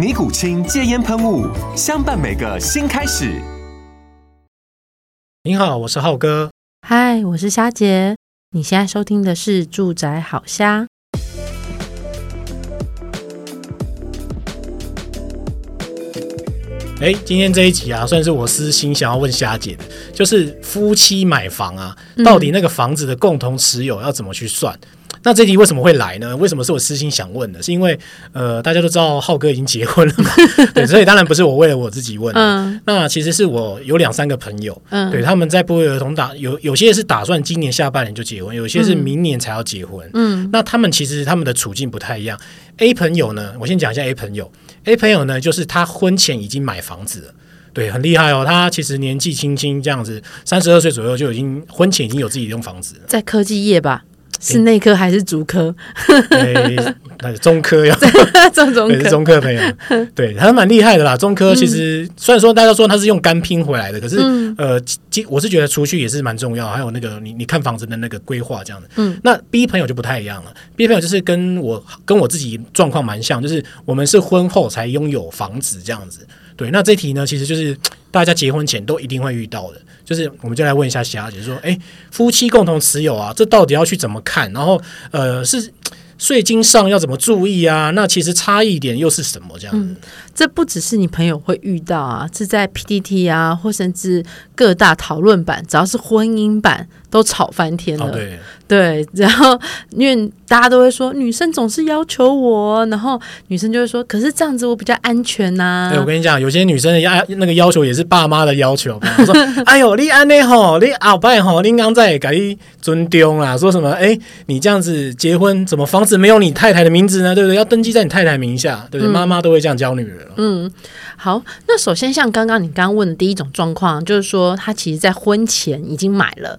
尼古清戒烟喷雾，相伴每个新开始。您好，我是浩哥。嗨，我是虾姐。你现在收听的是《住宅好虾》。哎，今天这一集啊，算是我私心想要问虾姐的，就是夫妻买房啊，到底那个房子的共同持有要怎么去算？嗯那这题为什么会来呢？为什么是我私心想问的？是因为呃，大家都知道浩哥已经结婚了嘛，对，所以当然不是我为了我自己问。嗯，那其实是我有两三个朋友，嗯，对，他们在不约而同打，有有些是打算今年下半年就结婚，有些是明年才要结婚。嗯，那他们其实他们的处境不太一样。A 朋友呢，我先讲一下 A 朋友。A 朋友呢，就是他婚前已经买房子了，对，很厉害哦。他其实年纪轻轻这样子，三十二岁左右就已经婚前已经有自己一栋房子了，在科技业吧。是内科还是足科？欸、那是中科呀，中中科，中科朋友，对，还蛮厉害的啦。中科其实、嗯、虽然说大家说他是用肝拼回来的，可是、嗯、呃，我是觉得储蓄也是蛮重要，还有那个你你看房子的那个规划这样的。嗯，那 B 朋友就不太一样了。B 朋友就是跟我跟我自己状况蛮像，就是我们是婚后才拥有房子这样子。对，那这题呢，其实就是大家结婚前都一定会遇到的。就是，我们就来问一下霞姐，说，哎，夫妻共同持有啊，这到底要去怎么看？然后，呃，是税金上要怎么注意啊？那其实差异点又是什么？这样子。嗯这不只是你朋友会遇到啊，是在 PTT 啊，或甚至各大讨论版，只要是婚姻版都吵翻天了。哦、对，对，然后因为大家都会说，女生总是要求我，然后女生就会说，可是这样子我比较安全呐、啊。对，我跟你讲，有些女生的要那个要求也是爸妈的要求。我说，哎呦，你安内吼，你后摆吼，你刚在给你尊丢啊，说什么？哎，你这样子结婚，怎么房子没有你太太的名字呢？对不对？要登记在你太太名下，对不对？嗯、妈妈都会这样教女人。嗯，好，那首先像刚刚你刚刚问的第一种状况，就是说他其实在婚前已经买了，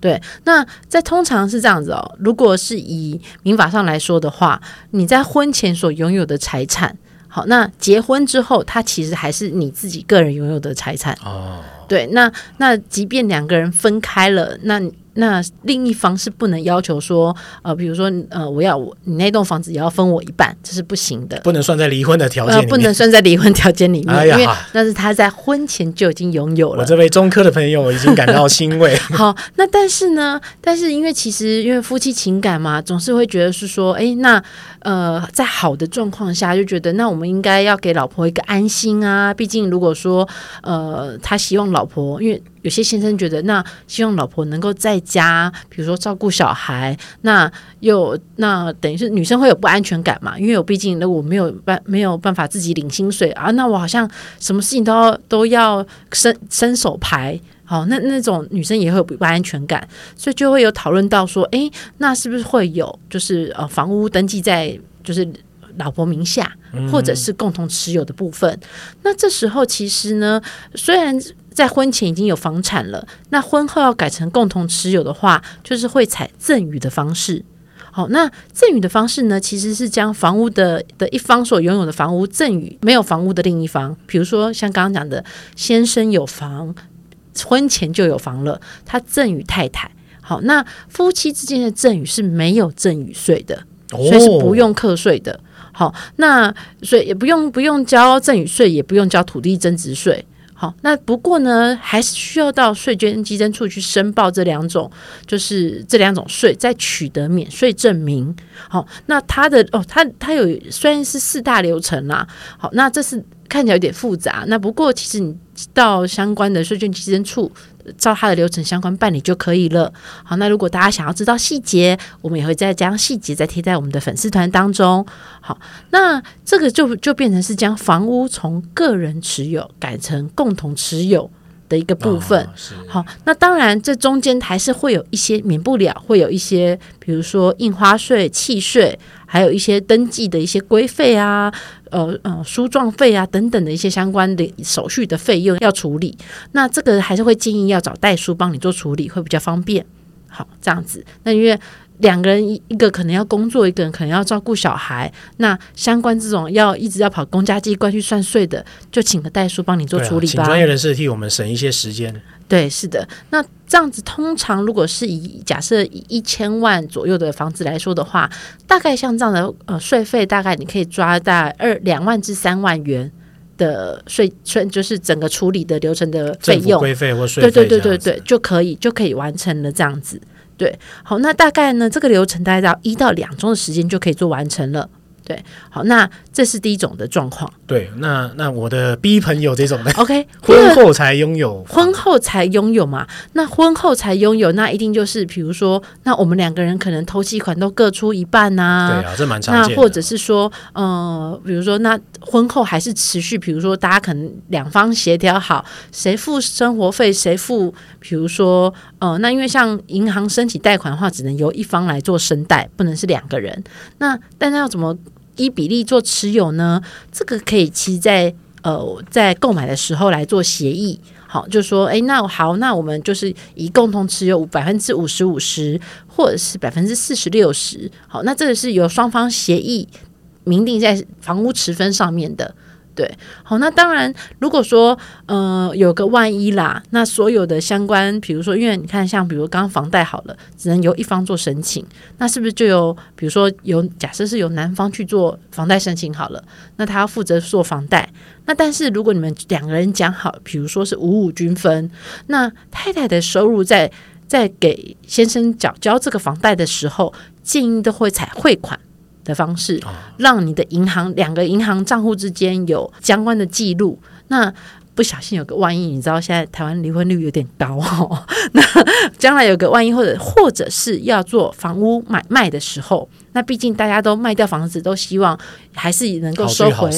对，那在通常是这样子哦。如果是以民法上来说的话，你在婚前所拥有的财产，好，那结婚之后，它其实还是你自己个人拥有的财产哦。对，那那即便两个人分开了，那。那另一方是不能要求说，呃，比如说，呃，我要我你那栋房子也要分我一半，这是不行的，不能算在离婚的条件里面，呃，不能算在离婚条件里面，哎呀，因为那是他在婚前就已经拥有了。我这位中科的朋友已经感到欣慰。好，那但是呢，但是因为其实因为夫妻情感嘛，总是会觉得是说，哎，那呃，在好的状况下就觉得，那我们应该要给老婆一个安心啊。毕竟如果说，呃，他希望老婆因为。有些先生觉得，那希望老婆能够在家，比如说照顾小孩，那又那等于是女生会有不安全感嘛？因为我毕竟，那我没有办没有办法自己领薪水啊，那我好像什么事情都要都要伸伸手牌，好，那那种女生也会有不安全感，所以就会有讨论到说，诶，那是不是会有就是呃房屋登记在就是老婆名下，或者是共同持有的部分？那这时候其实呢，虽然。在婚前已经有房产了，那婚后要改成共同持有的话，就是会采赠与的方式。好，那赠与的方式呢，其实是将房屋的的一方所拥有的房屋赠与没有房屋的另一方。比如说像刚刚讲的，先生有房，婚前就有房了，他赠与太太。好，那夫妻之间的赠与是没有赠与税的，所以是不用课税的。好，那所以也不用不用交赠与税，也不用交土地增值税。好，那不过呢，还是需要到税捐基征处去申报这两种，就是这两种税，再取得免税证明。好，那它的哦，它它有虽然是四大流程啦，好，那这是看起来有点复杂。那不过其实你到相关的税捐基征处照他的流程相关办理就可以了。好，那如果大家想要知道细节，我们也会再将细节再贴在我们的粉丝团当中。好，那这个就就变成是将房屋从个人持有改成共同持有的一个部分。哦、好，那当然这中间还是会有一些免不了，会有一些，比如说印花税、契税。还有一些登记的一些规费啊，呃呃，书状费啊等等的一些相关的手续的费用要处理，那这个还是会建议要找代书帮你做处理，会比较方便。好，这样子，那因为两个人一一个可能要工作，一个人可能要照顾小孩，那相关这种要一直要跑公家机关去算税的，就请个代书帮你做处理吧。请专业人士替我们省一些时间。对，是的。那这样子，通常如果是以假设以一千万左右的房子来说的话，大概像这样的呃税费，大概你可以抓在二两万至三万元的税税，就是整个处理的流程的费用规费或税费，对对对对对，就可以就可以完成了这样子。对，好，那大概呢，这个流程大概到一到两周的时间就可以做完成了。对，好，那这是第一种的状况。对，那那我的 B 朋友这种的，OK，婚后才拥有，婚后才拥有嘛？那婚后才拥有，那一定就是，比如说，那我们两个人可能头期款都各出一半呐、啊。对啊，这蛮常见的。那或者是说，呃，比如说，那婚后还是持续，比如说，大家可能两方协调好，谁付生活费，谁付，比如说，呃，那因为像银行申请贷款的话，只能由一方来做申贷，不能是两个人。那但是要怎么？一比例做持有呢？这个可以其实在呃在购买的时候来做协议，好，就说哎，那好，那我们就是以共同持有百分之五十五十，或者是百分之四十六十，好，那这个是由双方协议明定在房屋持分上面的。对，好，那当然，如果说，呃，有个万一啦，那所有的相关，比如说，因为你看，像比如刚房贷好了，只能由一方做申请，那是不是就由，比如说由假设是由男方去做房贷申请好了，那他要负责做房贷，那但是如果你们两个人讲好，比如说是五五均分，那太太的收入在在给先生缴交这个房贷的时候，建议都会采汇款的方式，让你的银行两个银行账户之间有相关的记录。那不小心有个万一，你知道现在台湾离婚率有点高哦。那将来有个万一，或者或者是要做房屋买卖的时候，那毕竟大家都卖掉房子，都希望还是能够收回。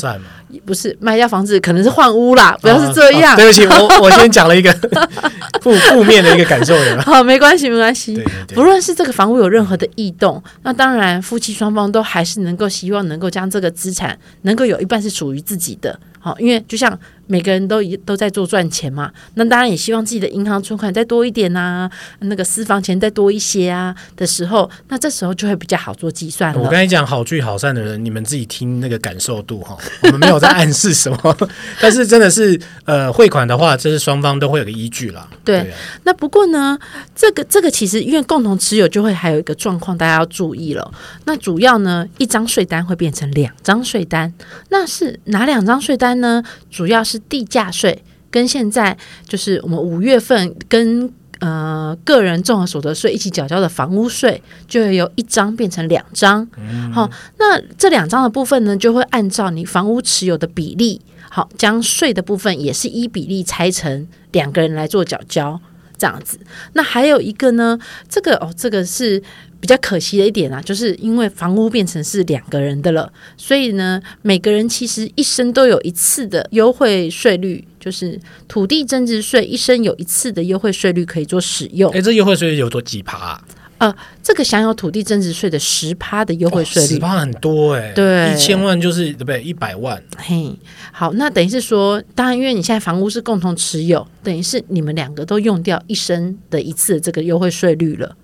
不是卖掉房子，可能是换屋啦，不要是这样。啊啊、对不起，我 我先讲了一个 负负面的一个感受的。好，没关系，没关系。不论是这个房屋有任何的异动，那当然夫妻双方都还是能够希望能够将这个资产能够有一半是属于自己的。好，因为就像每个人都都在做赚钱嘛，那当然也希望自己的银行存款再多一点啊，那个私房钱再多一些啊的时候，那这时候就会比较好做计算了。我跟你讲，好聚好散的人，你们自己听那个感受度哈，我们没有在暗示什么，但是真的是呃汇款的话，这是双方都会有个依据啦。对，对啊，那不过呢，这个这个其实因为共同持有，就会还有一个状况，大家要注意了。那主要呢，一张税单会变成两张税单，那是哪两张税单？呢，主要是地价税跟现在就是我们五月份跟呃个人综合所得税一起缴交的房屋税，就会由一张变成两张。好，那这两张的部分呢，就会按照你房屋持有的比例，好，将税的部分也是一比例拆成两个人来做缴交，这样子。那还有一个呢，这个哦，这个是。比较可惜的一点啊，就是因为房屋变成是两个人的了，所以呢，每个人其实一生都有一次的优惠税率，就是土地增值税一生有一次的优惠税率可以做使用。哎，这优惠税率有多几趴啊？呃，这个享有土地增值税的十趴的优惠税率，十趴很多哎、欸，对，一千万就是对不对？一百万。嘿，好，那等于是说，当然，因为你现在房屋是共同持有，等于是你们两个都用掉一生的一次的这个优惠税率了，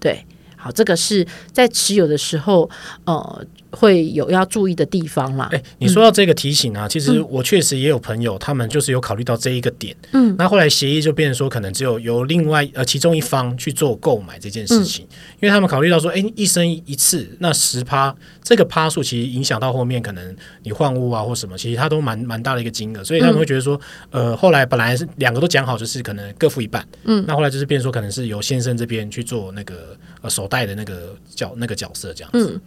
对。好，这个是在持有的时候，呃。会有要注意的地方啦。哎，你说到这个提醒啊，嗯、其实我确实也有朋友，他们就是有考虑到这一个点。嗯，那后来协议就变成说，可能只有由另外呃其中一方去做购买这件事情，嗯、因为他们考虑到说，哎，一生一次，那十趴这个趴数其实影响到后面可能你换屋啊或什么，其实它都蛮蛮大的一个金额，所以他们会觉得说，呃，后来本来是两个都讲好，就是可能各付一半。嗯，那后来就是变成说，可能是由先生这边去做那个呃首带的那个角那个角色这样子。嗯，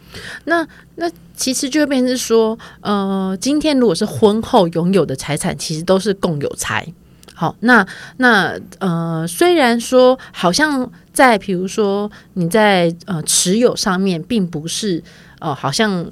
那。那其实就变成是说，呃，今天如果是婚后拥有的财产，其实都是共有财。好，那那呃，虽然说好像在比如说你在呃持有上面，并不是呃好像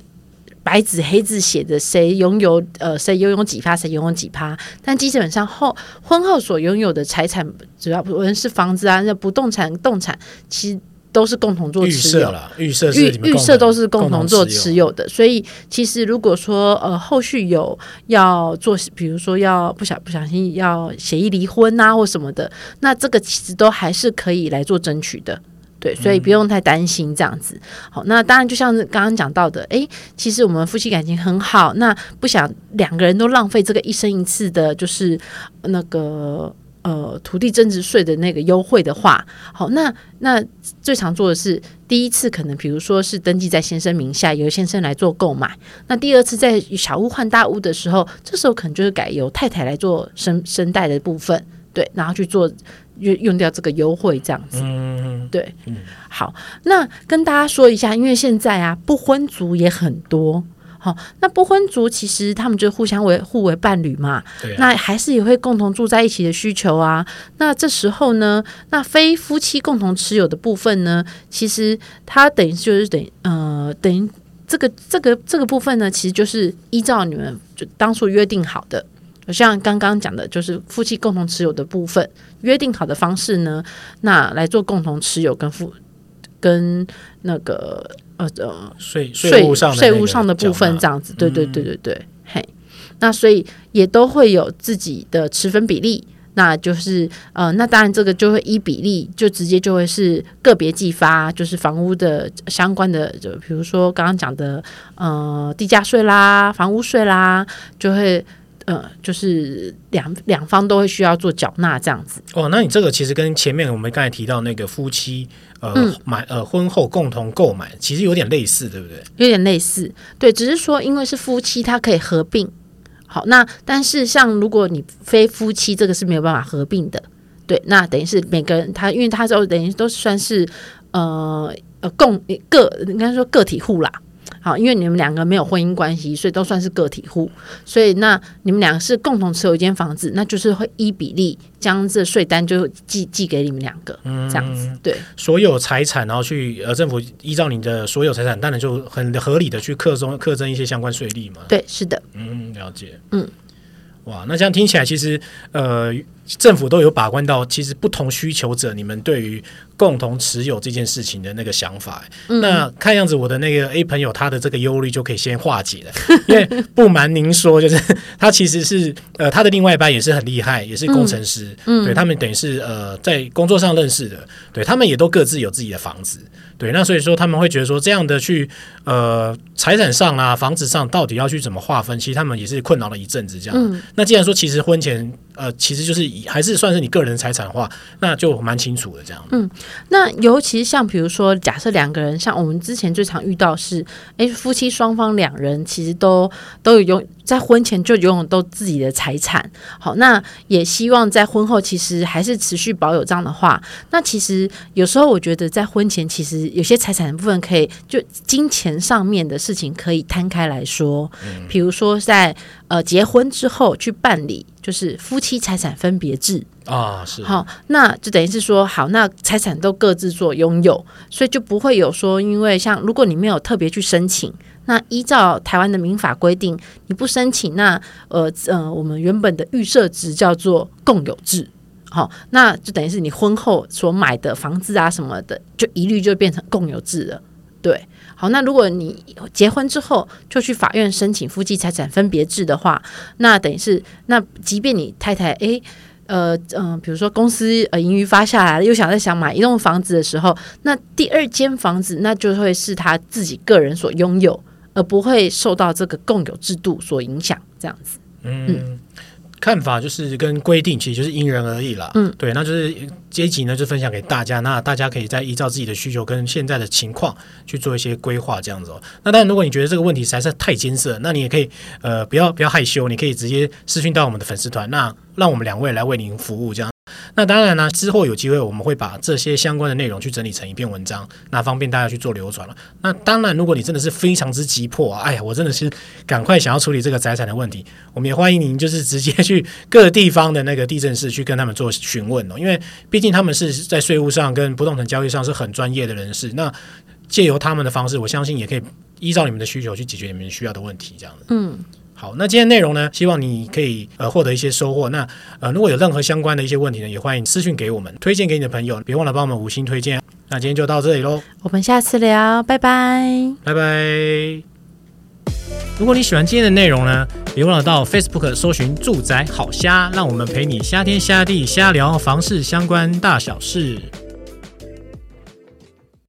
白纸黑字写的谁拥有呃谁拥有几趴，谁拥有几趴，但基本上后婚后所拥有的财产，主要无论是房子啊、那不动产、动产，其实。都是共同做持有了，预设预预设都是共同做持有的，所以其实如果说呃后续有要做，比如说要不小不小心要协议离婚啊或什么的，那这个其实都还是可以来做争取的，对，所以不用太担心这样子。好，那当然就像是刚刚讲到的，诶，其实我们夫妻感情很好，那不想两个人都浪费这个一生一次的，就是那个。呃，土地增值税的那个优惠的话，好，那那最常做的是第一次可能，比如说是登记在先生名下，由先生来做购买。那第二次在小屋换大屋的时候，这时候可能就是改由太太来做生生贷的部分，对，然后去做用用掉这个优惠这样子。嗯，对，嗯，好，那跟大家说一下，因为现在啊，不婚族也很多。好，那不婚族其实他们就互相为互为伴侣嘛，啊，那还是也会共同住在一起的需求啊。那这时候呢，那非夫妻共同持有的部分呢，其实它等于就是等于呃等于这个这个这个部分呢，其实就是依照你们就当初约定好的，像刚刚讲的，就是夫妻共同持有的部分约定好的方式呢，那来做共同持有跟夫跟那个。呃呃，税税务上税务上的部分这样子，对对对对对，嗯、嘿，那所以也都会有自己的持分比例，那就是呃，那当然这个就会依比例，就直接就会是个别计发，就是房屋的相关的，就比如说刚刚讲的呃地价税啦、房屋税啦，就会呃就是两两方都会需要做缴纳这样子。哦，那你这个其实跟前面我们刚才提到那个夫妻。呃，买呃，婚后共同购买，其实有点类似，对不对？有点类似，对，只是说因为是夫妻，它可以合并。好，那但是像如果你非夫妻，这个是没有办法合并的。对，那等于是每个人他，因为他都等于都算是呃呃共个，应该说个体户啦。好，因为你们两个没有婚姻关系，所以都算是个体户。所以那你们两个是共同持有一间房子，那就是会依比例将这税单就寄寄给你们两个，嗯，这样子。对，所有财产，然后去呃政府依照你的所有财产，当然就很合理的去课征课征一些相关税率嘛。对，是的。嗯，了解。嗯，哇，那这样听起来，其实呃政府都有把关到，其实不同需求者，你们对于。共同持有这件事情的那个想法，嗯、那看样子我的那个 A 朋友他的这个忧虑就可以先化解了，因为不瞒您说，就是他其实是呃他的另外一半也是很厉害，也是工程师，嗯，对他们等于是呃在工作上认识的，对他们也都各自有自己的房子，对，那所以说他们会觉得说这样的去呃财产上啊房子上到底要去怎么划分，其实他们也是困扰了一阵子这样。嗯、那既然说其实婚前呃其实就是以还是算是你个人财产的话，那就蛮清楚的这样。嗯。那尤其像比如说，假设两个人，像我们之前最常遇到是，哎，夫妻双方两人其实都都有拥在婚前就拥有都自己的财产，好，那也希望在婚后其实还是持续保有这样的话，那其实有时候我觉得在婚前其实有些财产的部分可以就金钱上面的事情可以摊开来说，嗯，比如说在呃结婚之后去办理就是夫妻财产分别制。啊，是。好，那就等于是说，好，那财产都各自做拥有，所以就不会有说，因为像如果你没有特别去申请，那依照台湾的民法规定，你不申请，那呃呃，我们原本的预设值叫做共有制，好，那就等于是你婚后所买的房子啊什么的，就一律就变成共有制了，对，好，那如果你结婚之后就去法院申请夫妻财产分别制的话，那等于是，那即便你太太诶。呃嗯、呃，比如说公司呃盈余发下来了，又想再想买一栋房子的时候，那第二间房子那就会是他自己个人所拥有，而不会受到这个共有制度所影响，这样子。嗯。嗯看法就是跟规定，其实就是因人而异啦。嗯，对，那就是这一集呢，就分享给大家。那大家可以再依照自己的需求跟现在的情况去做一些规划，这样子哦。那当然，如果你觉得这个问题实在是太艰涩，那你也可以呃，不要不要害羞，你可以直接私讯到我们的粉丝团，那让我们两位来为您服务，这样。那当然呢，之后有机会我们会把这些相关的内容去整理成一篇文章，那方便大家去做流传了。那当然，如果你真的是非常之急迫啊，哎呀，我真的是赶快想要处理这个财产的问题，我们也欢迎您就是直接去各地方的那个地政室去跟他们做询问哦，因为毕竟他们是在税务上跟不动产交易上是很专业的人士，那借由他们的方式，我相信也可以依照你们的需求去解决你们需要的问题，这样子。嗯。好，那今天内容呢，希望你可以呃获得一些收获。那呃，如果有任何相关的一些问题呢，也欢迎私讯给我们，推荐给你的朋友，别忘了帮我们五星推荐。那今天就到这里喽，我们下次聊，拜拜，拜拜。如果你喜欢今天的内容呢，别忘了到 Facebook 搜寻“住宅好虾”，让我们陪你虾天虾地虾聊房事相关大小事。